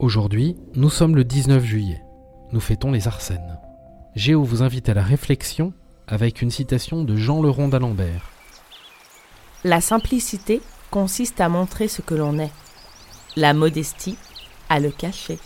Aujourd'hui, nous sommes le 19 juillet. Nous fêtons les Arsènes. Géo vous invite à la réflexion avec une citation de Jean Leron d'Alembert. La simplicité consiste à montrer ce que l'on est. La modestie à le cacher.